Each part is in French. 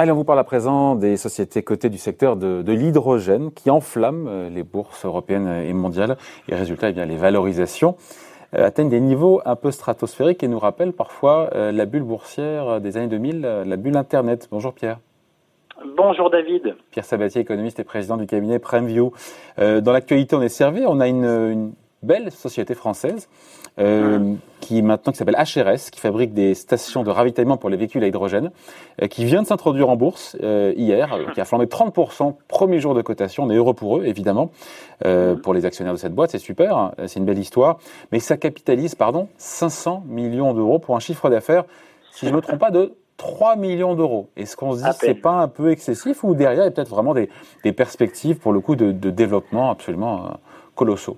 Allez, on vous parle à présent des sociétés cotées du secteur de, l'hydrogène qui enflamment euh, les bourses européennes et mondiales. Et résultat, eh bien, les valorisations euh, atteignent des niveaux un peu stratosphériques et nous rappellent parfois euh, la bulle boursière des années 2000, la bulle Internet. Bonjour Pierre. Bonjour David. Pierre Sabatier, économiste et président du cabinet PrimeView. dans l'actualité, on est servi. On a une belle société française euh, mmh. qui maintenant qui s'appelle HRS, qui fabrique des stations de ravitaillement pour les véhicules à hydrogène, euh, qui vient de s'introduire en bourse euh, hier, qui a flambé 30%, premier jour de cotation. On est heureux pour eux, évidemment, mmh. pour les actionnaires de cette boîte, c'est super, hein, c'est une belle histoire. Mais ça capitalise, pardon, 500 millions d'euros pour un chiffre d'affaires, si je ne me trompe pas, de 3 millions d'euros. Est-ce qu'on se dit que c'est pas un peu excessif ou derrière il y a peut-être vraiment des, des, perspectives pour le coup de, de développement absolument colossaux?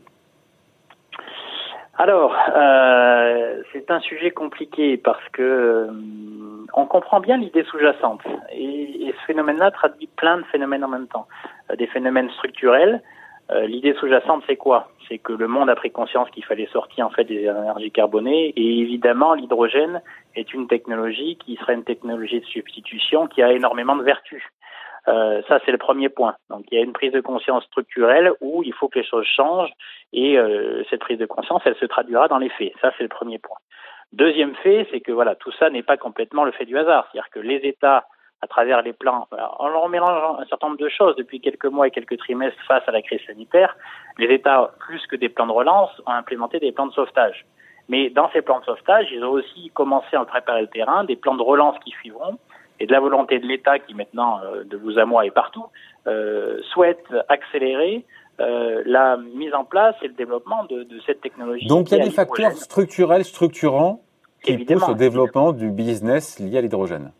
Alors, euh, c'est un sujet compliqué parce que euh, on comprend bien l'idée sous-jacente et, ce phénomène-là traduit plein de phénomènes en même temps, euh, des phénomènes structurels. l'idée sous-jacente, c'est quoi? C'est que le monde a pris conscience qu'il fallait sortir en fait des énergies carbonées et évidemment l'hydrogène est une technologie qui serait une technologie de substitution qui a énormément de vertus. Euh, ça, c'est le premier point. Donc, il y a une prise de conscience structurelle où il faut que les choses changent et euh, cette prise de conscience, elle se traduira dans les faits. Ça, c'est le premier point. Deuxième fait, c'est que voilà, tout ça n'est pas complètement le fait du hasard. C'est-à-dire que les États, à travers les plans, en mélangeant un certain nombre de choses depuis quelques mois et quelques trimestres face à la crise sanitaire, les États, plus que des plans de relance, ont implémenté des plans de sauvetage. Mais dans ces plans de sauvetage, ils ont aussi commencé à préparer le terrain, des plans de relance qui suivront, et de la volonté de l'État qui maintenant, euh, de vous à moi et partout, euh, souhaite accélérer euh, la mise en place et le développement de, de cette technologie. Donc il y a des facteurs structurels, structurants qui poussent au développement du business lié à l'hydrogène.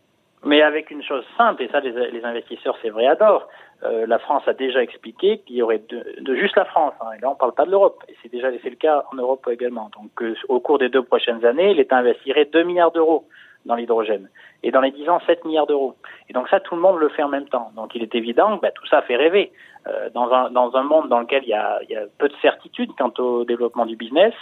Mais avec une chose simple, et ça les, les investisseurs c'est vrai adorent, euh, la France a déjà expliqué qu'il y aurait de, de, juste la France, hein, et là on parle pas de l'Europe, et c'est déjà laissé le cas en Europe également. Donc euh, au cours des deux prochaines années, l'État investirait 2 milliards d'euros dans l'hydrogène. Et dans les 10 ans, 7 milliards d'euros. Et donc ça, tout le monde le fait en même temps. Donc il est évident que bah, tout ça fait rêver. Euh, dans, un, dans un monde dans lequel il y a, y a peu de certitude quant au développement du business,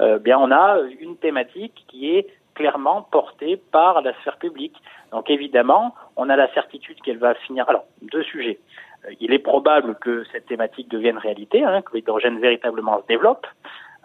euh, bien on a une thématique qui est clairement portée par la sphère publique. Donc évidemment, on a la certitude qu'elle va finir. Alors, deux sujets. Euh, il est probable que cette thématique devienne réalité, hein, que l'hydrogène véritablement se développe.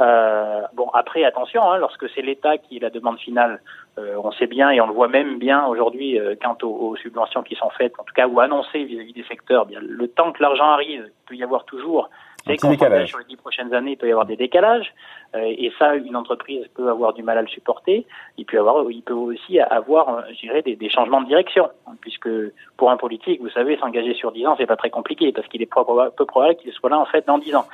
Euh, bon, après, attention, hein, lorsque c'est l'État qui est la demande finale, euh, on sait bien et on le voit même bien aujourd'hui euh, quant aux, subventions qui sont faites, en tout cas ou annoncées vis-à-vis des secteurs. Bien, le temps que l'argent arrive, il peut y avoir toujours c'est qu'on sur les dix prochaines années, il peut y avoir des décalages, euh, et ça, une entreprise peut avoir du mal à le supporter. Il peut avoir, il peut aussi avoir, je dirais, des, des, changements de direction, hein, puisque pour un politique, vous savez, s'engager sur dix ans, c'est pas très compliqué, parce qu'il est peu probable qu'il soit là en fait dans dix ans.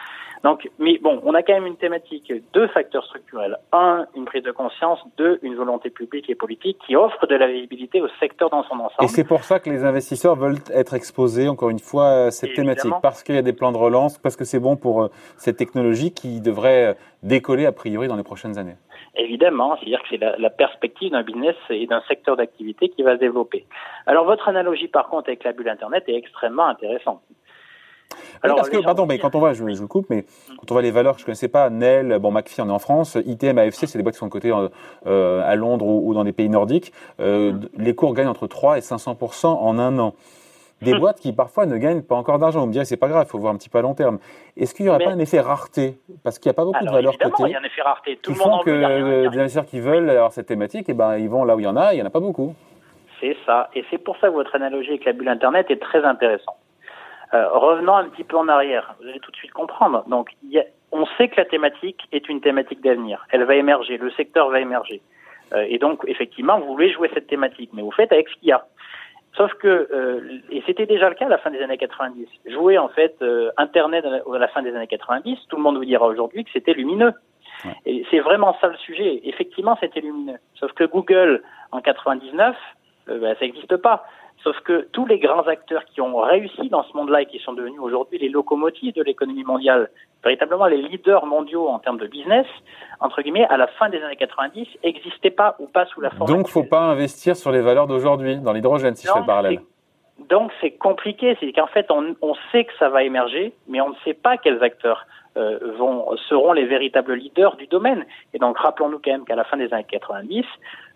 Donc, mais bon, on a quand même une thématique, deux facteurs structurels. Un, une prise de conscience. Deux, une volonté publique et politique qui offre de la visibilité au secteur dans son ensemble. Et c'est pour ça que les investisseurs veulent être exposés, encore une fois, à cette thématique, parce qu'il y a des plans de relance, parce que c'est bon pour euh, cette technologie qui devrait euh, décoller a priori dans les prochaines années. Évidemment, c'est-à-dire que c'est la, la, perspective d'un business et d'un secteur d'activité qui va se développer. Alors votre analogie par contre avec la bulle Internet est extrêmement intéressante. Alors, parce que, pardon, mais quand on voit, je, je, vous coupe, mais quand on voit les valeurs que je connaissais pas, Nel, bon, McPhee, on est en France, ITM, AFC, c'est des boîtes qui sont cotées euh, à Londres ou, dans des pays nordiques. Euh, mm. Les cours gagnent entre 3 et 500 en un an. Des mm. boîtes qui parfois ne gagnent pas encore d'argent. On me dirait c'est pas grave, il faut voir un petit peu à long terme. Est-ce qu'il n'y aurait pas un effet rareté? Parce qu'il n'y a pas beaucoup de valeurs cotées. Il y a un effet rareté. Tout le monde font que des investisseurs qui veulent avoir cette thématique, et eh ben, ils vont là où il y en a, il n'y en a pas beaucoup. C'est ça. Et c'est pour ça que votre analogie avec la bulle Internet est très intéressante. Euh, revenons un petit peu en arrière, vous allez tout de suite comprendre. Donc, on sait que la thématique est une thématique d'avenir. Elle va émerger, le secteur va émerger. Euh, et donc, effectivement, vous voulez jouer cette thématique, mais vous faites avec ce qu'il y a. Sauf que, euh, et c'était déjà le cas à la fin des années 90, jouer en fait Internet à la fin des années 90, tout le monde vous dira aujourd'hui que c'était lumineux. Et c'est vraiment ça le sujet. Effectivement, c'était lumineux. Sauf que Google, en 99, ben, ça n'existe pas. Sauf que tous les grands acteurs qui ont réussi dans ce monde-là et qui sont devenus aujourd'hui les locomotives de l'économie mondiale, véritablement les leaders mondiaux en termes de business, entre guillemets, à la fin des années 90, n'existaient pas ou pas sous la forme. Donc, il ne faut pas investir sur les valeurs d'aujourd'hui, dans l'hydrogène, si je fais le parallèle. donc c'est compliqué, c'est qu'en fait on, on, sait que ça va émerger, mais on ne sait pas quels acteurs euh, vont seront les véritables leaders du domaine. Et donc rappelons-nous quand même qu'à la fin des années 90,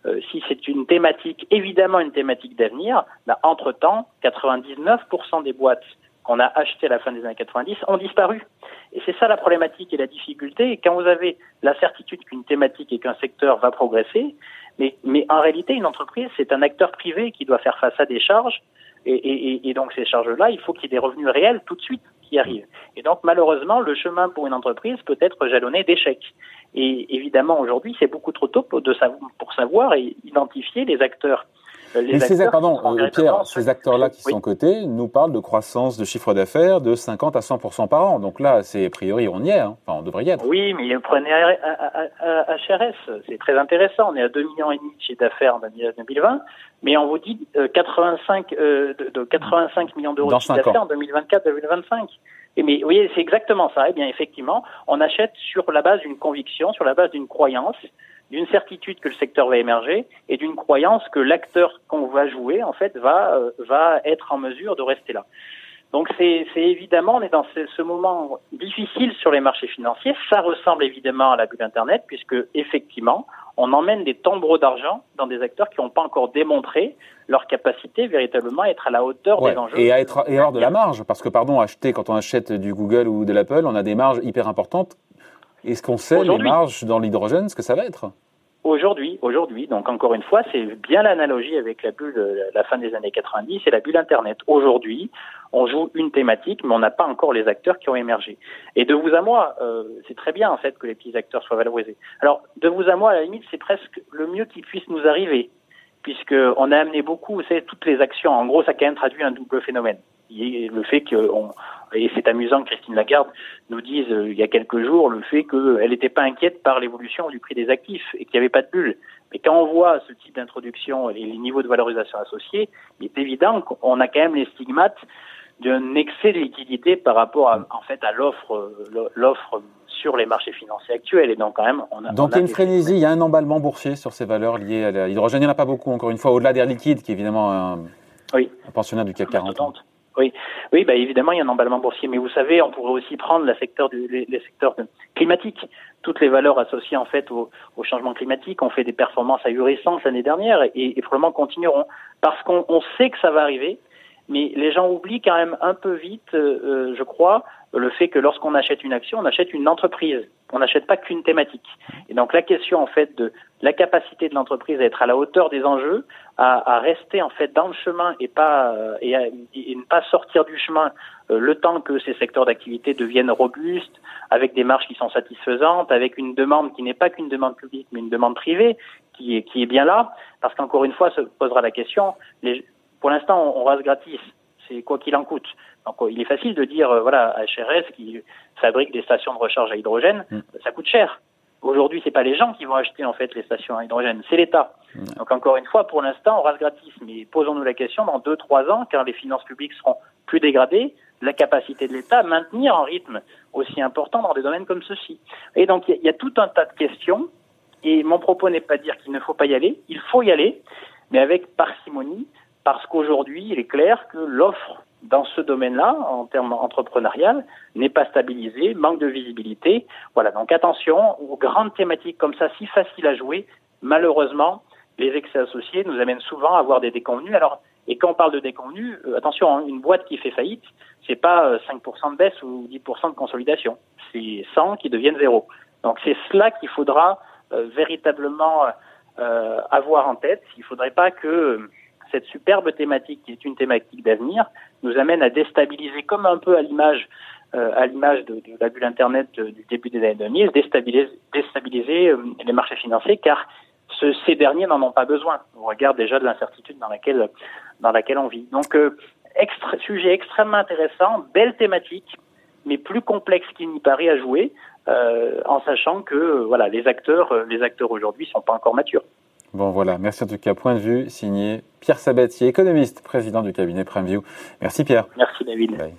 euh, si c'est une thématique, évidemment une thématique d'avenir, bah, entre-temps, 99% des boîtes qu'on a achetées à la fin des années 90 ont disparu. Et c'est ça la problématique et la difficulté. Et quand vous avez la certitude qu'une thématique et qu'un secteur va progresser, mais, mais en réalité, une entreprise, c'est un acteur privé qui doit faire face à des charges. Et, et, et donc ces charges-là, il faut qu'il y ait des revenus réels tout de suite qui arrivent. Et donc malheureusement, le chemin pour une entreprise peut être jalonné d'échecs. Et évidemment, aujourd'hui, c'est beaucoup trop tôt pour, de savoir, pour savoir et identifier les acteurs euh, les ces, pardon, euh, Pierre, ces acteurs-là qui sont cotés nous parlent de croissance de chiffre d'affaires de 50 à 100 par an. Donc là, c'est a priori, on y est. Hein. Enfin, on devrait y être. Oui, mais prenez HRS, c'est très intéressant. On est à 2 millions et demi de chiffre d'affaires en 2020, mais on vous dit 85 euh, de, 85 millions d'euros de chiffre d'affaires en 2024-2025. Et mais vous voyez, c'est exactement ça. Eh bien, effectivement, on achète sur la base d'une conviction, sur la base d'une croyance d'une certitude que le secteur va émerger et d'une croyance que l'acteur qu'on va jouer en fait va euh, va être en mesure de rester là. Donc c'est évidemment on est dans ce, ce, moment difficile sur les marchés financiers. Ça ressemble évidemment à la bulle Internet puisque effectivement on emmène des tombereaux d'argent dans des acteurs qui n'ont pas encore démontré leur capacité véritablement à être à la hauteur des enjeux. Et à être et avoir de la marge parce que pardon acheter quand on achète du Google ou de l'Apple on a des marges hyper importantes est-ce qu'on sait les marges dans l'hydrogène, ce que ça va être Aujourd'hui, aujourd'hui, donc encore une fois, c'est bien l'analogie avec la bulle, la fin des années 90 et la bulle Internet. Aujourd'hui, on joue une thématique, mais on n'a pas encore les acteurs qui ont émergé. Et de vous à moi, euh, c'est très bien en fait que les petits acteurs soient valorisés. Alors, de vous à moi, à la limite, c'est presque le mieux qui puisse nous arriver, puisque on a amené beaucoup, vous savez, toutes les actions. En gros, ça a quand même traduit un double phénomène le fait que, et c'est amusant que Christine Lagarde nous dise euh, il y a quelques jours le fait qu'elle n'était pas inquiète par l'évolution du prix des actifs et qu'il n'y avait pas de bulle. Mais quand on voit ce type d'introduction et les niveaux de valorisation associés, il est évident qu'on a quand même les stigmates d'un excès de liquidité par rapport à, en fait à l'offre euh, l'offre sur les marchés financiers actuels. Et donc quand même on a donc il y a une frénésie il y a un emballement boursier sur ces valeurs liées à l'hydrogène. Il n'y en a pas beaucoup encore une fois au-delà des liquides qui est évidemment un, oui. un pensionnaire du CAC 40 oui, oui, bah évidemment, il y a un emballement boursier, mais vous savez, on pourrait aussi prendre le secteur du, les, secteurs climatiques, toutes les valeurs associées en fait au, changement climatique. On fait des performances ahurissantes l'année dernière et, et, probablement continueront parce qu'on sait que ça va arriver, mais les gens oublient quand même un peu vite, euh, euh, je crois, le fait que lorsqu'on achète une action, on achète une entreprise. On n'achète pas qu'une thématique. Et donc la question en fait de la capacité de l'entreprise à être à la hauteur des enjeux, à, à, rester en fait dans le chemin et pas euh, et, et, ne pas sortir du chemin le temps que ces secteurs d'activité deviennent robustes, avec des marges qui sont satisfaisantes, avec une demande qui n'est pas qu'une demande publique mais une demande privée qui est qui est bien là, parce qu'encore une fois se posera la question. Les, pour l'instant, on, rase gratis. C'est quoi qu'il en coûte. Donc, il est facile de dire, euh, voilà, HRS qui fabrique des stations de recharge à hydrogène, mm. ça coûte cher. Aujourd'hui, c'est pas les gens qui vont acheter en fait les stations à hydrogène, c'est l'État. Mm. Donc encore une fois, pour l'instant, on rase gratis. Mais posons-nous la question dans deux, trois ans, quand les finances publiques seront plus dégradées, la capacité de l'État à maintenir un rythme aussi important dans des domaines comme ceci. Et donc il y, y, a tout un tas de questions. Et mon propos n'est pas de dire qu'il ne faut pas y aller. Il faut y aller, mais avec parcimonie, parce qu'aujourd'hui, il est clair que l'offre dans ce domaine-là, en termes entrepreneurial, n'est pas stabilisée, manque de visibilité. Voilà, donc attention aux grandes thématiques comme ça, si faciles à jouer. Malheureusement, les excès associés nous amènent souvent à avoir des déconvenus. Alors, et quand on parle de déconvenus, euh, attention, hein, une boîte qui fait faillite, c'est pas 5% euh, de baisse ou 10% de consolidation. C'est 100 qui deviennent zéro. Donc c'est cela qu'il faudra euh, véritablement avoir en tête. Il ne faudrait pas que cette superbe thématique, qui est une thématique d'avenir, nous amène à déstabiliser, comme un peu à l'image euh, de, la bulle Internet du début des années 2000, déstabiliser, déstabiliser euh, les marchés financiers, car ce, ces derniers n'en ont pas besoin. On regarde déjà de l'incertitude dans laquelle, on vit. Donc, euh, sujet extrêmement intéressant, belle thématique, mais plus complexe qu'il n'y paraît à jouer, en sachant que voilà, les acteurs, les acteurs aujourd'hui sont pas encore matures. Bon voilà, merci en tout cas. Point de vue signé Pierre Sabatier, économiste, président du cabinet PrimeView. Merci Pierre. Merci David. Bye.